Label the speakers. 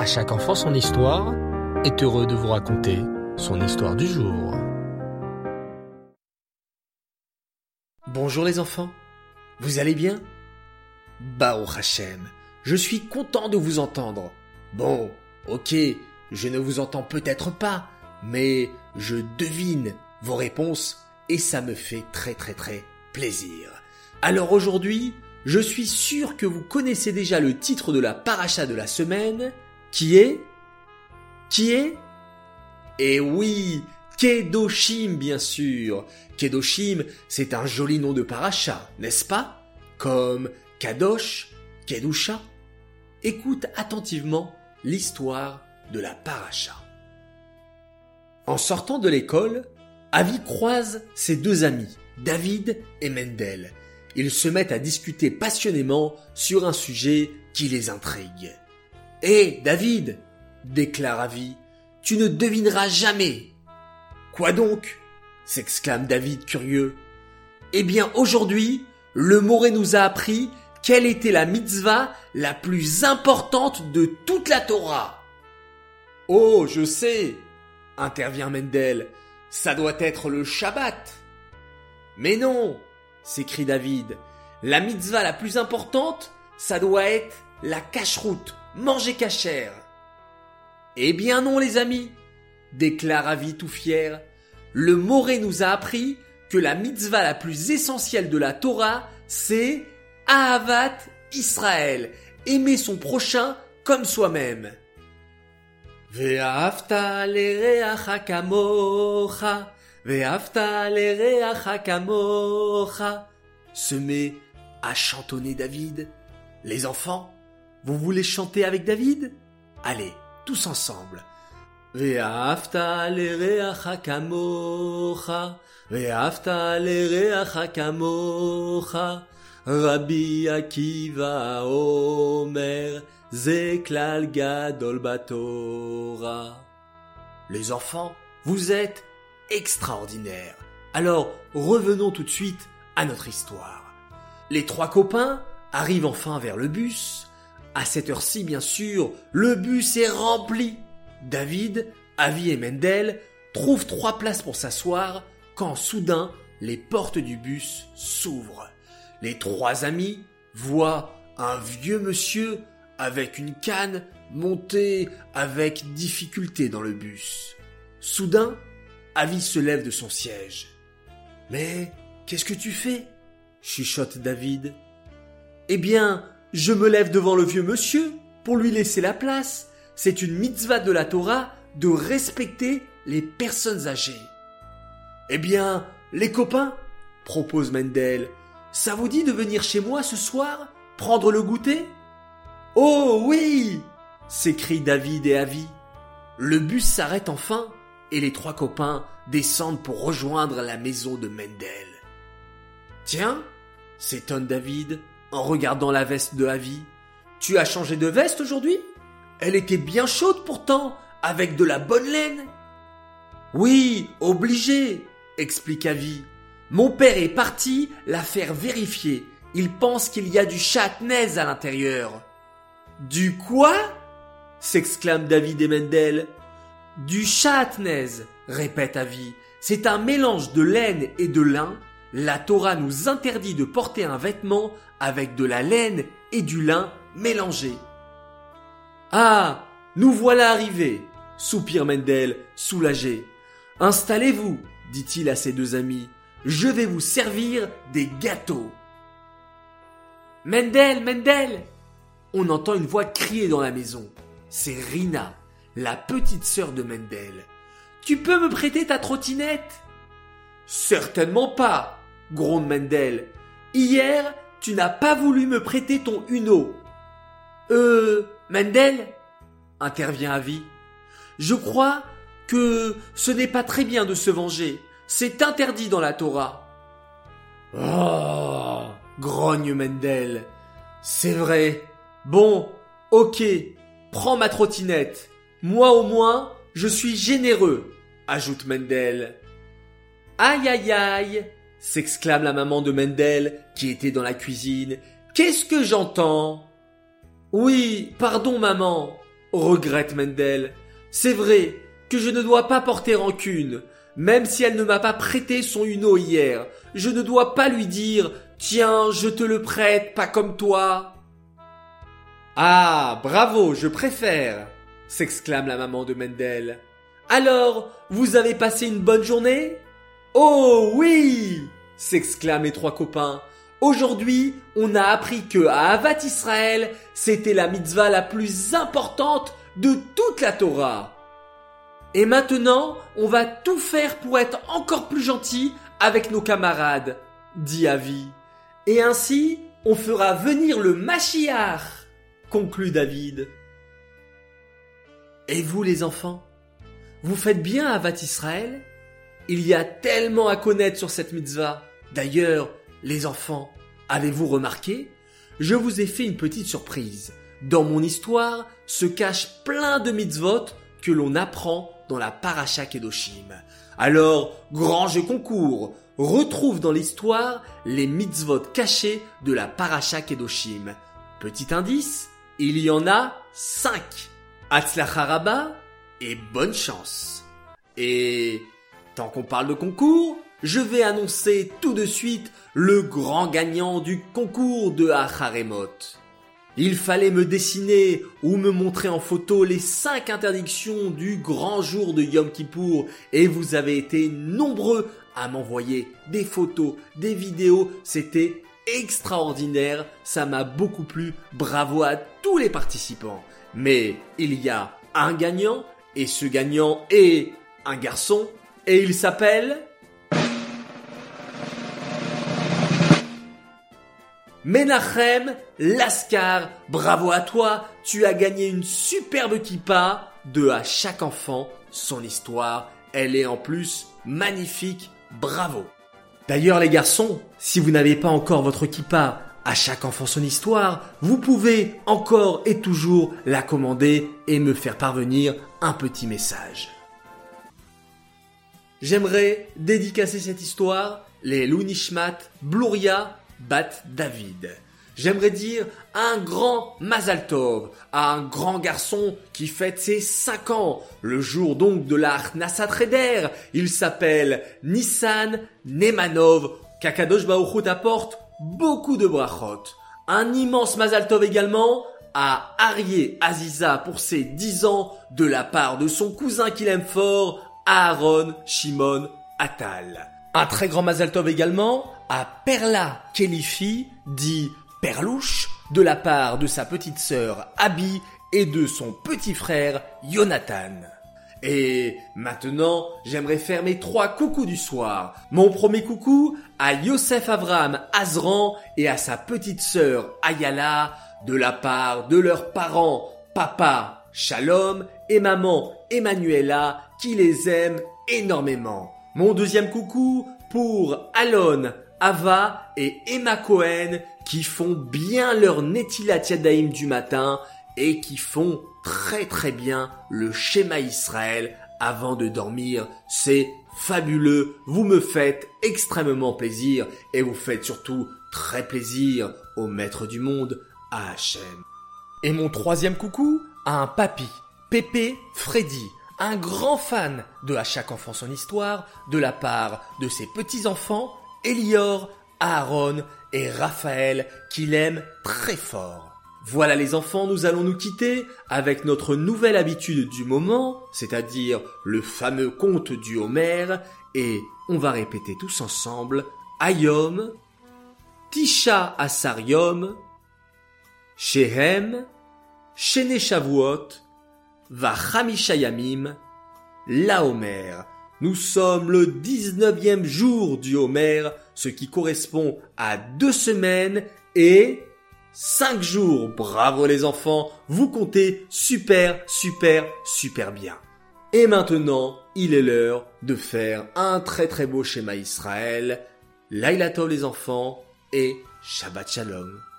Speaker 1: À chaque enfant son histoire est heureux de vous raconter son histoire du jour.
Speaker 2: Bonjour les enfants, vous allez bien? Bao Hachem, je suis content de vous entendre. Bon, ok, je ne vous entends peut-être pas, mais je devine vos réponses et ça me fait très très très plaisir. Alors aujourd'hui, je suis sûr que vous connaissez déjà le titre de la paracha de la semaine, qui est? Qui est? Eh oui, Kedoshim bien sûr. Kedoshim, c'est un joli nom de paracha, n'est-ce pas? Comme Kadosh, Kedusha. Écoute attentivement l'histoire de la paracha. En sortant de l'école, Avi croise ses deux amis, David et Mendel. Ils se mettent à discuter passionnément sur un sujet qui les intrigue. Hé, David, déclare Avi, tu ne devineras jamais. Quoi donc? s'exclame David curieux. Eh bien, aujourd'hui, le Moré nous a appris quelle était la mitzvah la plus importante de toute la Torah. Oh, je sais, intervient Mendel, ça doit être le Shabbat. Mais non, s'écrie David, la mitzvah la plus importante, ça doit être la cacheroute, manger cachère. Eh bien non, les amis, déclare Avi tout fier. Le Moré nous a appris que la mitzvah la plus essentielle de la Torah, c'est Ahavat Israël, aimer son prochain comme soi-même. Ve'afta se met à chantonner David. Les enfants, vous voulez chanter avec David? Allez, tous ensemble. Rabbi Akiva. Les enfants, vous êtes extraordinaires. Alors, revenons tout de suite à notre histoire. Les trois copains arrivent enfin vers le bus. À cette heure-ci, bien sûr, le bus est rempli. David, Avi et Mendel trouvent trois places pour s'asseoir quand soudain les portes du bus s'ouvrent. Les trois amis voient un vieux monsieur avec une canne monter avec difficulté dans le bus. Soudain, Avi se lève de son siège. Mais qu'est-ce que tu fais? chuchote David. Eh bien, je me lève devant le vieux monsieur pour lui laisser la place. C'est une mitzvah de la Torah de respecter les personnes âgées. Eh bien, les copains, propose Mendel, ça vous dit de venir chez moi ce soir prendre le goûter? Oh oui s'écrient David et Avi. Le bus s'arrête enfin et les trois copains descendent pour rejoindre la maison de Mendel. Tiens, s'étonne David en regardant la veste de Avi. Tu as changé de veste aujourd'hui? Elle était bien chaude pourtant, avec de la bonne laine. Oui, obligé, explique Avi. Mon père est parti la faire vérifier. Il pense qu'il y a du chatnaise à l'intérieur. Du quoi? s'exclame David et Mendel. Du chatnaise, répète Avi. C'est un mélange de laine et de lin. La Torah nous interdit de porter un vêtement avec de la laine et du lin mélangés. Ah, nous voilà arrivés, soupire Mendel, soulagé. Installez-vous, dit-il à ses deux amis. Je vais vous servir des gâteaux. Mendel, Mendel On entend une voix crier dans la maison. C'est Rina, la petite sœur de Mendel. Tu peux me prêter ta trottinette? Certainement pas, gronde Mendel. Hier, tu n'as pas voulu me prêter ton Uno. Euh, Mendel intervient Avi. Je crois que ce n'est pas très bien de se venger. C'est interdit dans la Torah. Oh, grogne Mendel. C'est vrai. Bon, ok, prends ma trottinette. Moi au moins, je suis généreux, ajoute Mendel. Aïe aïe aïe, s'exclame la maman de Mendel qui était dans la cuisine. Qu'est-ce que j'entends? Oui, pardon maman, regrette Mendel. C'est vrai que je ne dois pas porter rancune, même si elle ne m'a pas prêté son huneau hier. Je ne dois pas lui dire Tiens, je te le prête, pas comme toi. Ah, bravo, je préfère, s'exclame la maman de Mendel. Alors, vous avez passé une bonne journée? Oh oui s'exclament les trois copains. Aujourd'hui, on a appris que à Avat Israël, c'était la mitzvah la plus importante de toute la Torah. Et maintenant, on va tout faire pour être encore plus gentil avec nos camarades, dit Avi. Et ainsi, on fera venir le Mashiach, conclut David. Et vous les enfants, vous faites bien Avat Israël? Il y a tellement à connaître sur cette mitzvah. D'ailleurs, les enfants, avez-vous remarqué? Je vous ai fait une petite surprise. Dans mon histoire se cachent plein de mitzvot que l'on apprend dans la Paracha Kedoshim. Alors, grand jeu concours, retrouve dans l'histoire les mitzvot cachés de la Paracha Kedoshim. Petit indice, il y en a cinq. Atzlacharaba et bonne chance. Et tant qu'on parle de concours, je vais annoncer tout de suite le grand gagnant du concours de Acharemot. Il fallait me dessiner ou me montrer en photo les cinq interdictions du grand jour de Yom Kippour et vous avez été nombreux à m'envoyer des photos, des vidéos, c'était extraordinaire, ça m'a beaucoup plu, bravo à tous les participants. Mais il y a un gagnant et ce gagnant est un garçon et il s'appelle Menachem Lascar, bravo à toi, tu as gagné une superbe kippa de à chaque enfant son histoire. Elle est en plus magnifique, bravo. D'ailleurs les garçons, si vous n'avez pas encore votre kippa à chaque enfant son histoire, vous pouvez encore et toujours la commander et me faire parvenir un petit message. J'aimerais dédicacer cette histoire les Lunishmat, Bluria Bat David. J'aimerais dire un grand Mazal Tov à un grand garçon qui fête ses 5 ans, le jour donc de la Nassat Reder. Il s'appelle Nissan Nemanov. Kakadosh apporte beaucoup de brachot. Un immense Mazal Tov également à Arié Aziza pour ses 10 ans de la part de son cousin qu'il aime fort, Aaron Shimon Atal. Un très grand Mazal Tov également à Perla Kelifi, dit Perlouche, de la part de sa petite sœur Abby et de son petit frère Jonathan. Et maintenant, j'aimerais faire mes trois coucous du soir. Mon premier coucou à Yosef Avram Azran et à sa petite sœur Ayala, de la part de leurs parents, papa Shalom et maman Emanuela, qui les aiment énormément. Mon deuxième coucou pour Alon, Ava et Emma Cohen qui font bien leur Netilat Yadaim du matin et qui font très très bien le schéma Israël avant de dormir. C'est fabuleux, vous me faites extrêmement plaisir et vous faites surtout très plaisir au maître du monde, à Hachem. Et mon troisième coucou un papy, Pépé Freddy, un grand fan de À chaque enfant son histoire, de la part de ses petits-enfants, Elior, Aaron et Raphaël, qu'il aime très fort. Voilà les enfants, nous allons nous quitter avec notre nouvelle habitude du moment, c'est-à-dire le fameux conte du Homer, et on va répéter tous ensemble Ayom, Tisha Asariom, Shehem, Shene Shavuot, Vachamishayamim, la Homer. Nous sommes le 19e jour du Homer, ce qui correspond à deux semaines et cinq jours. Bravo les enfants, vous comptez super, super, super bien. Et maintenant, il est l'heure de faire un très très beau schéma Israël. Laïla les enfants et Shabbat Shalom.